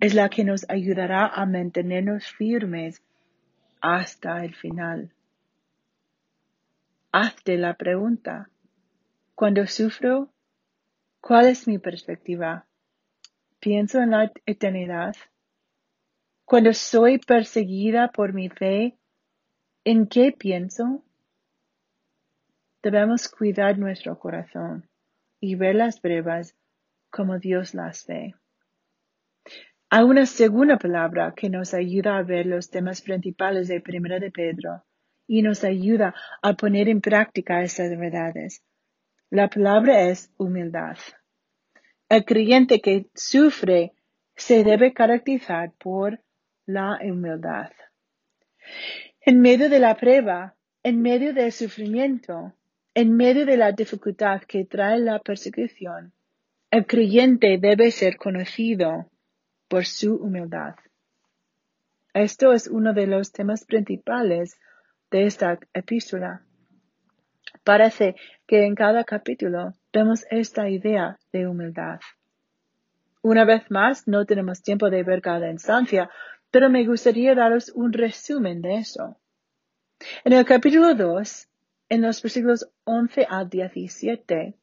es la que nos ayudará a mantenernos firmes hasta el final. Hazte la pregunta. Cuando sufro, ¿cuál es mi perspectiva? ¿Pienso en la eternidad? Cuando soy perseguida por mi fe, ¿en qué pienso? Debemos cuidar nuestro corazón y ver las pruebas como Dios las ve. Hay una segunda palabra que nos ayuda a ver los temas principales de Primera de Pedro y nos ayuda a poner en práctica estas verdades. La palabra es humildad. El creyente que sufre se debe caracterizar por la humildad. En medio de la prueba, en medio del sufrimiento, en medio de la dificultad que trae la persecución, el creyente debe ser conocido por su humildad. Esto es uno de los temas principales de esta epístola. Parece que en cada capítulo vemos esta idea de humildad. Una vez más, no tenemos tiempo de ver cada instancia, pero me gustaría daros un resumen de eso. En el capítulo 2, en los versículos 11 al 17,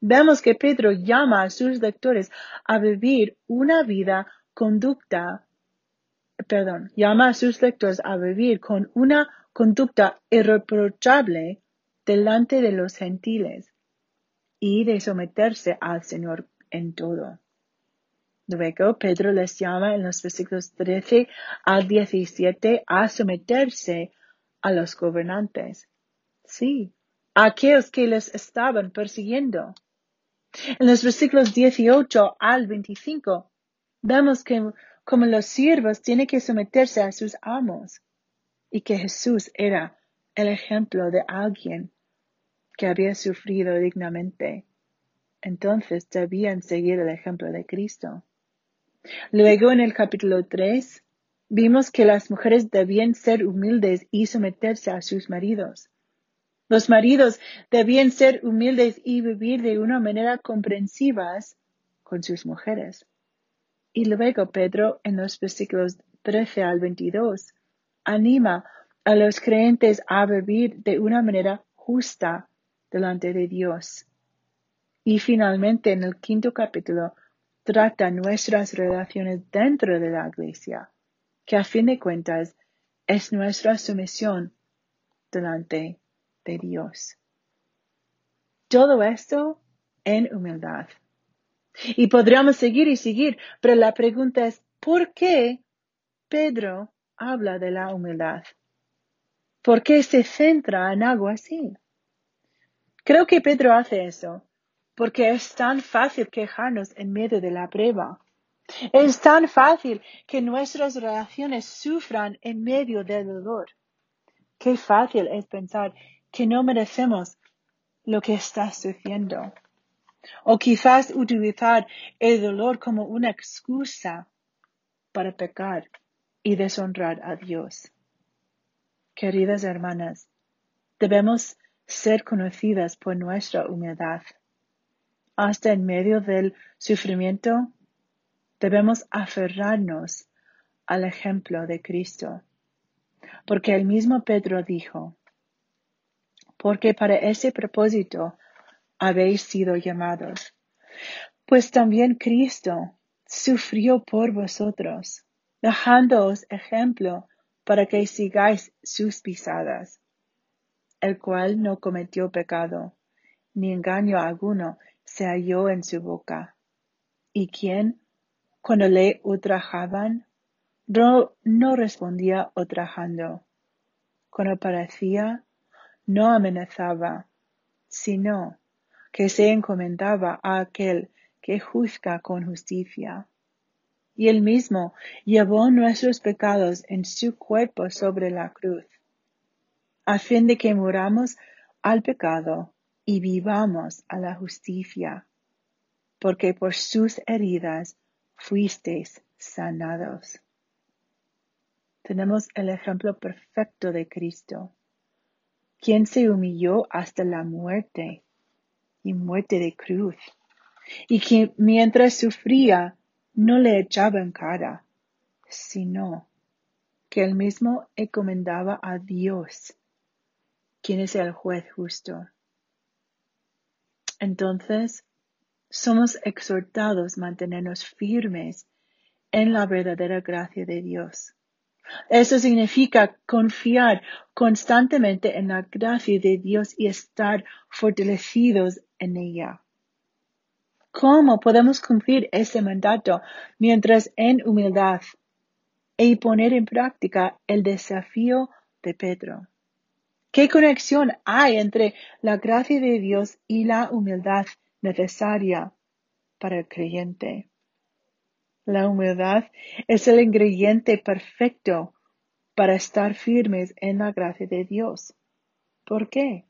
vemos que Pedro llama a sus lectores a vivir una vida conducta, perdón, llama a sus lectores a vivir con una conducta irreprochable delante de los gentiles y de someterse al Señor en todo. Luego Pedro les llama en los versículos 13 al 17 a someterse a los gobernantes. Sí, a aquellos que les estaban persiguiendo. En los versículos 18 al 25 vemos que como los siervos tienen que someterse a sus amos y que Jesús era el ejemplo de alguien que había sufrido dignamente. Entonces debían seguir el ejemplo de Cristo. Luego en el capítulo 3 vimos que las mujeres debían ser humildes y someterse a sus maridos. Los maridos debían ser humildes y vivir de una manera comprensiva con sus mujeres. Y luego Pedro en los versículos 13 al 22 anima a los creyentes a vivir de una manera justa delante de Dios. Y finalmente en el quinto capítulo trata nuestras relaciones dentro de la iglesia, que a fin de cuentas es nuestra sumisión delante de Dios. Todo esto en humildad. Y podríamos seguir y seguir, pero la pregunta es, ¿por qué Pedro habla de la humildad? ¿Por qué se centra en algo así? Creo que Pedro hace eso porque es tan fácil quejarnos en medio de la prueba. Es tan fácil que nuestras relaciones sufran en medio del dolor. Qué fácil es pensar que no merecemos lo que está sucediendo. O quizás utilizar el dolor como una excusa para pecar y deshonrar a Dios. Queridas hermanas, debemos ser conocidas por nuestra humildad. Hasta en medio del sufrimiento, debemos aferrarnos al ejemplo de Cristo. Porque el mismo Pedro dijo, porque para ese propósito habéis sido llamados. Pues también Cristo sufrió por vosotros, dejándoos ejemplo para que sigáis sus pisadas, el cual no cometió pecado, ni engaño alguno se halló en su boca. Y quien, cuando le ultrajaban, no, respondía ultrajando. Cuando parecía, no amenazaba, sino que se encomendaba a aquel que juzga con justicia. Y él mismo llevó nuestros pecados en su cuerpo sobre la cruz, a fin de que muramos al pecado y vivamos a la justicia, porque por sus heridas fuisteis sanados. Tenemos el ejemplo perfecto de Cristo, quien se humilló hasta la muerte y muerte de cruz, y que mientras sufría no le echaba en cara, sino que él mismo encomendaba a Dios, quien es el juez justo. Entonces, somos exhortados a mantenernos firmes en la verdadera gracia de Dios. Eso significa confiar constantemente en la gracia de Dios y estar fortalecidos en ella. ¿Cómo podemos cumplir ese mandato mientras en humildad y poner en práctica el desafío de Pedro? ¿Qué conexión hay entre la gracia de Dios y la humildad necesaria para el creyente? La humildad es el ingrediente perfecto para estar firmes en la gracia de Dios. ¿Por qué?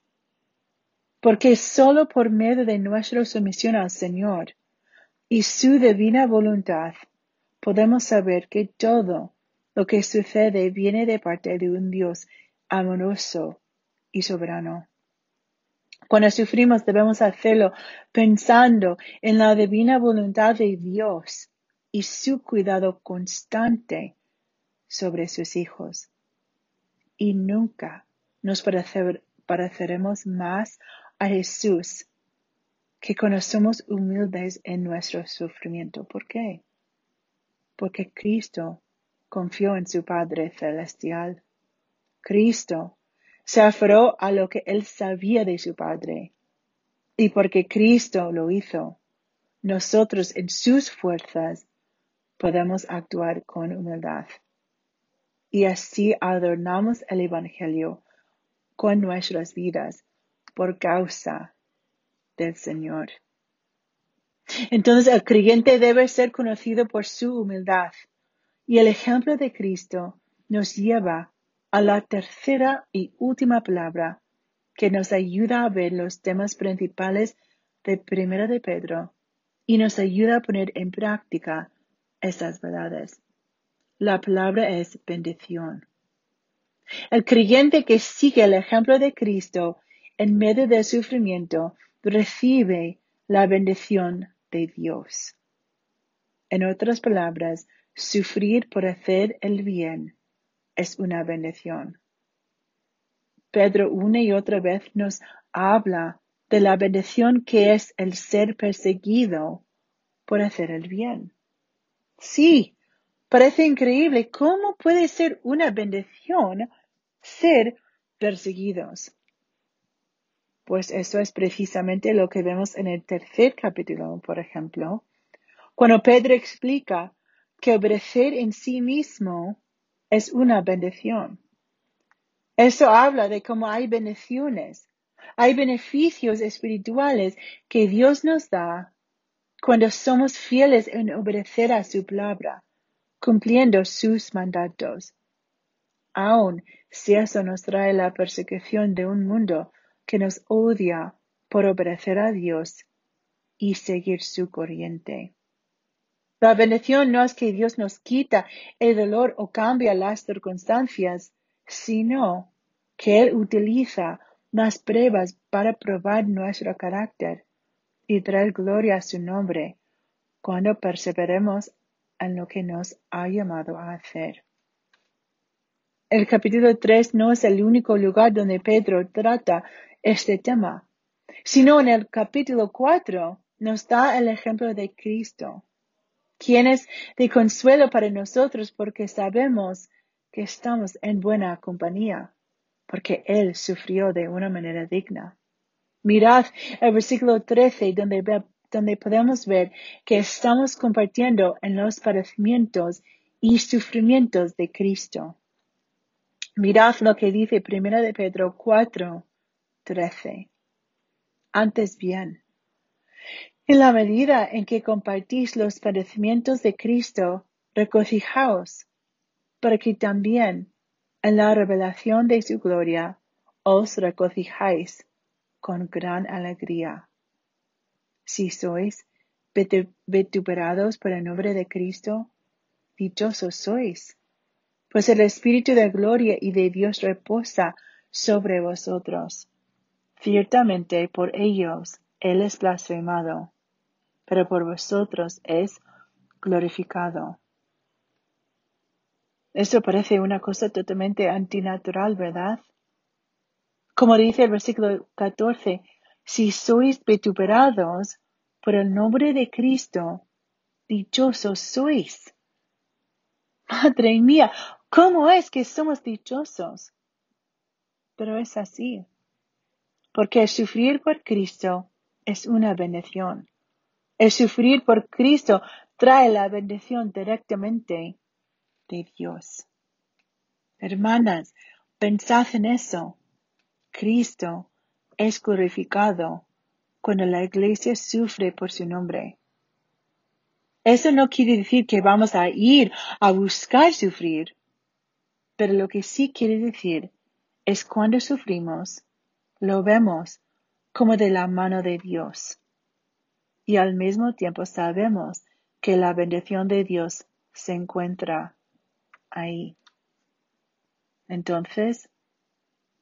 Porque solo por medio de nuestra sumisión al Señor y su divina voluntad podemos saber que todo lo que sucede viene de parte de un Dios amoroso y soberano. Cuando sufrimos debemos hacerlo pensando en la divina voluntad de Dios y su cuidado constante sobre sus hijos. Y nunca nos pareceremos más a Jesús que cuando somos humildes en nuestro sufrimiento. ¿Por qué? Porque Cristo confió en su Padre Celestial. Cristo se aferró a lo que él sabía de su Padre. Y porque Cristo lo hizo, nosotros en sus fuerzas podemos actuar con humildad. Y así adornamos el Evangelio con nuestras vidas por causa del Señor. Entonces el creyente debe ser conocido por su humildad. Y el ejemplo de Cristo nos lleva a la tercera y última palabra que nos ayuda a ver los temas principales de Primera de Pedro y nos ayuda a poner en práctica esas verdades. La palabra es bendición. El creyente que sigue el ejemplo de Cristo en medio del sufrimiento recibe la bendición de Dios. En otras palabras, sufrir por hacer el bien es una bendición. Pedro una y otra vez nos habla de la bendición que es el ser perseguido por hacer el bien. Sí, parece increíble cómo puede ser una bendición ser perseguidos. Pues eso es precisamente lo que vemos en el tercer capítulo, por ejemplo, cuando Pedro explica que obedecer en sí mismo es una bendición. Eso habla de cómo hay bendiciones, hay beneficios espirituales que Dios nos da cuando somos fieles en obedecer a su palabra, cumpliendo sus mandatos. Aun si eso nos trae la persecución de un mundo que nos odia por obedecer a Dios y seguir su corriente. La bendición no es que Dios nos quita el dolor o cambia las circunstancias, sino que Él utiliza las pruebas para probar nuestro carácter y traer gloria a su nombre cuando perseveremos en lo que nos ha llamado a hacer. El capítulo 3 no es el único lugar donde Pedro trata este tema, sino en el capítulo 4 nos da el ejemplo de Cristo, quien es de consuelo para nosotros porque sabemos que estamos en buena compañía, porque Él sufrió de una manera digna. Mirad el versículo 13 donde, donde podemos ver que estamos compartiendo en los padecimientos y sufrimientos de Cristo. Mirad lo que dice Primera de Pedro 4, 13. Antes bien, en la medida en que compartís los padecimientos de Cristo, regocijaos, para que también en la revelación de su gloria os regocijáis con gran alegría. Si sois vituperados por el nombre de Cristo, dichosos sois, pues el Espíritu de gloria y de Dios reposa sobre vosotros. Ciertamente por ellos Él es blasfemado, pero por vosotros es glorificado. Esto parece una cosa totalmente antinatural, ¿verdad? Como dice el versículo 14, si sois vituperados por el nombre de Cristo, dichosos sois. Madre mía, ¿cómo es que somos dichosos? Pero es así, porque sufrir por Cristo es una bendición. El sufrir por Cristo trae la bendición directamente de Dios. Hermanas, pensad en eso. Cristo es glorificado cuando la iglesia sufre por su nombre. Eso no quiere decir que vamos a ir a buscar sufrir, pero lo que sí quiere decir es cuando sufrimos, lo vemos como de la mano de Dios. Y al mismo tiempo sabemos que la bendición de Dios se encuentra ahí. Entonces,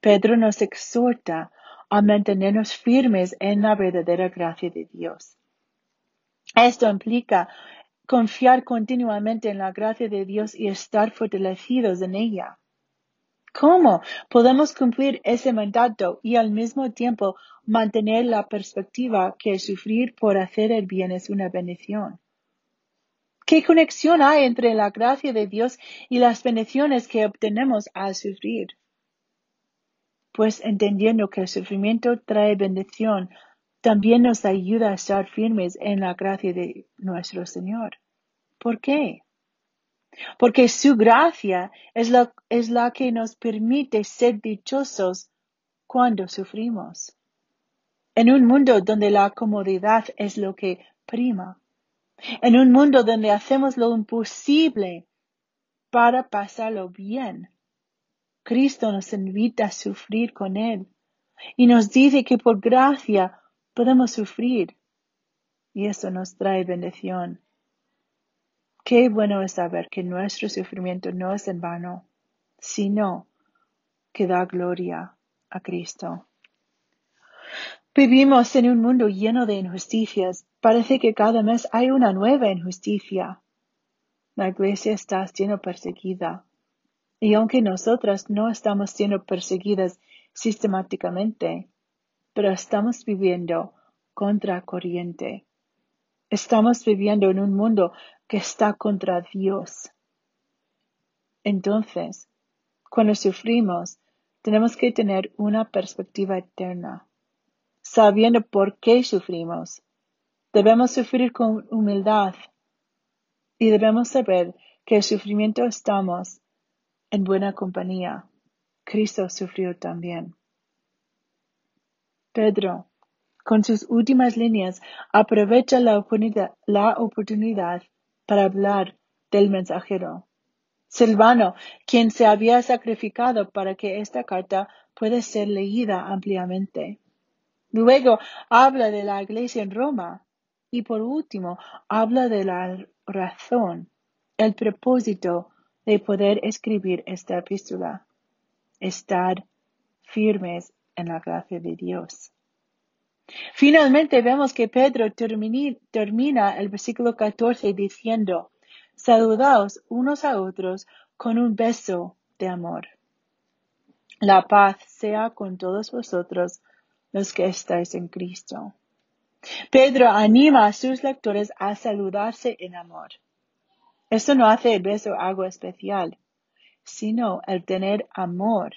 Pedro nos exhorta a mantenernos firmes en la verdadera gracia de Dios. Esto implica confiar continuamente en la gracia de Dios y estar fortalecidos en ella. ¿Cómo podemos cumplir ese mandato y al mismo tiempo mantener la perspectiva que sufrir por hacer el bien es una bendición? ¿Qué conexión hay entre la gracia de Dios y las bendiciones que obtenemos al sufrir? pues entendiendo que el sufrimiento trae bendición, también nos ayuda a estar firmes en la gracia de nuestro Señor. ¿Por qué? Porque su gracia es la, es la que nos permite ser dichosos cuando sufrimos. En un mundo donde la comodidad es lo que prima. En un mundo donde hacemos lo imposible para pasarlo bien. Cristo nos invita a sufrir con Él y nos dice que por gracia podemos sufrir. Y eso nos trae bendición. Qué bueno es saber que nuestro sufrimiento no es en vano, sino que da gloria a Cristo. Vivimos en un mundo lleno de injusticias. Parece que cada mes hay una nueva injusticia. La iglesia está siendo perseguida. Y aunque nosotras no estamos siendo perseguidas sistemáticamente, pero estamos viviendo contra corriente. Estamos viviendo en un mundo que está contra Dios. Entonces, cuando sufrimos, tenemos que tener una perspectiva eterna, sabiendo por qué sufrimos. Debemos sufrir con humildad y debemos saber que el sufrimiento estamos en buena compañía. Cristo sufrió también. Pedro con sus últimas líneas, aprovecha la oportunidad, para hablar del mensajero. Silvano, quien se había sacrificado para que esta carta pueda ser leída ampliamente. Luego habla de la iglesia en Roma y por último habla de la razón, el propósito de poder escribir esta epístola. Estar firmes en la gracia de Dios. Finalmente vemos que Pedro termina el versículo 14 diciendo, saludaos unos a otros con un beso de amor. La paz sea con todos vosotros los que estáis en Cristo. Pedro anima a sus lectores a saludarse en amor. Esto no hace el beso algo especial, sino el tener amor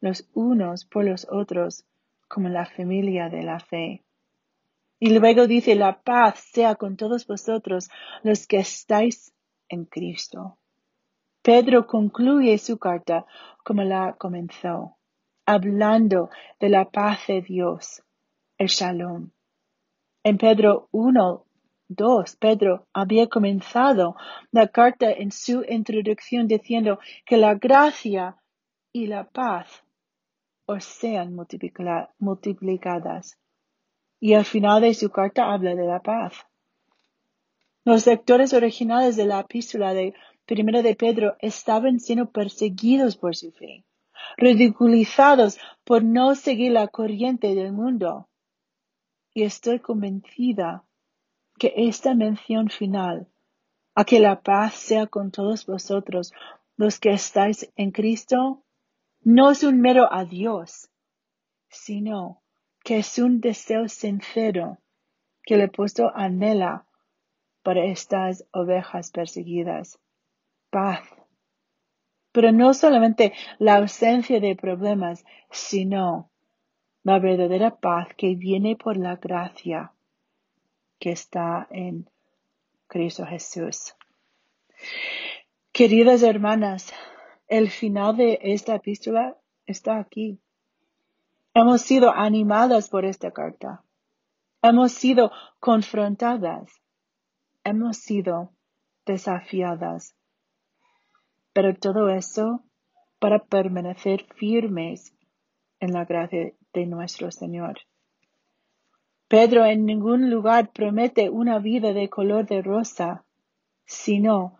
los unos por los otros como la familia de la fe. Y luego dice, la paz sea con todos vosotros los que estáis en Cristo. Pedro concluye su carta como la comenzó, hablando de la paz de Dios, el shalom. En Pedro 1, 2, Pedro había comenzado la carta en su introducción diciendo que la gracia y la paz o sean multiplicadas. Y al final de su carta habla de la paz. Los lectores originales de la epístola de Primera de Pedro estaban siendo perseguidos por su fe, ridiculizados por no seguir la corriente del mundo. Y estoy convencida que esta mención final, a que la paz sea con todos vosotros, los que estáis en Cristo, no es un mero adiós, sino que es un deseo sincero que el apóstol anhela para estas ovejas perseguidas. Paz. Pero no solamente la ausencia de problemas, sino la verdadera paz que viene por la gracia que está en Cristo Jesús. Queridas hermanas, el final de esta epístola está aquí. Hemos sido animadas por esta carta. Hemos sido confrontadas. Hemos sido desafiadas. Pero todo eso para permanecer firmes en la gracia de nuestro Señor. Pedro en ningún lugar promete una vida de color de rosa, sino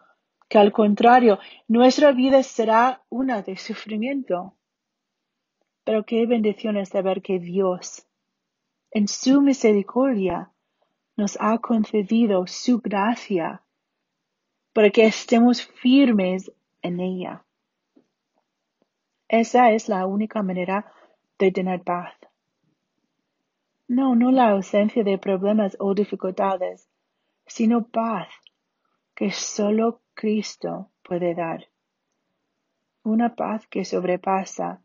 que al contrario, nuestra vida será una de sufrimiento. Pero qué bendición es saber que Dios, en su misericordia, nos ha concedido su gracia para que estemos firmes en ella. Esa es la única manera de tener paz. No, no la ausencia de problemas o dificultades, sino paz que solo Cristo puede dar. Una paz que sobrepasa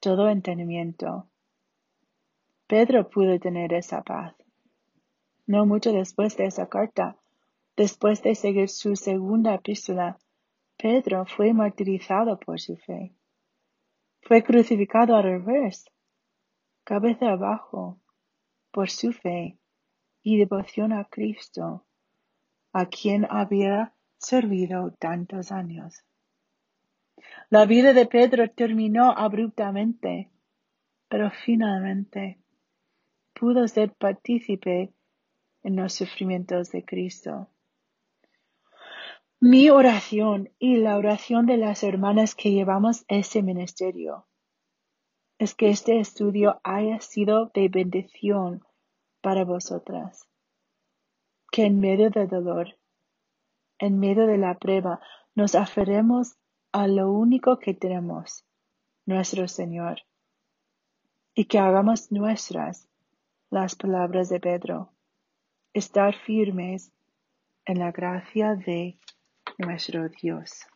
todo entendimiento. Pedro pudo tener esa paz. No mucho después de esa carta, después de seguir su segunda epístola, Pedro fue martirizado por su fe. Fue crucificado al revés, cabeza abajo, por su fe y devoción a Cristo, a quien había servido tantos años. La vida de Pedro terminó abruptamente, pero finalmente pudo ser partícipe en los sufrimientos de Cristo. Mi oración y la oración de las hermanas que llevamos ese ministerio es que este estudio haya sido de bendición para vosotras. Que en medio del dolor, en medio de la prueba, nos aferremos a lo único que tenemos, nuestro Señor, y que hagamos nuestras las palabras de Pedro, estar firmes en la gracia de nuestro Dios.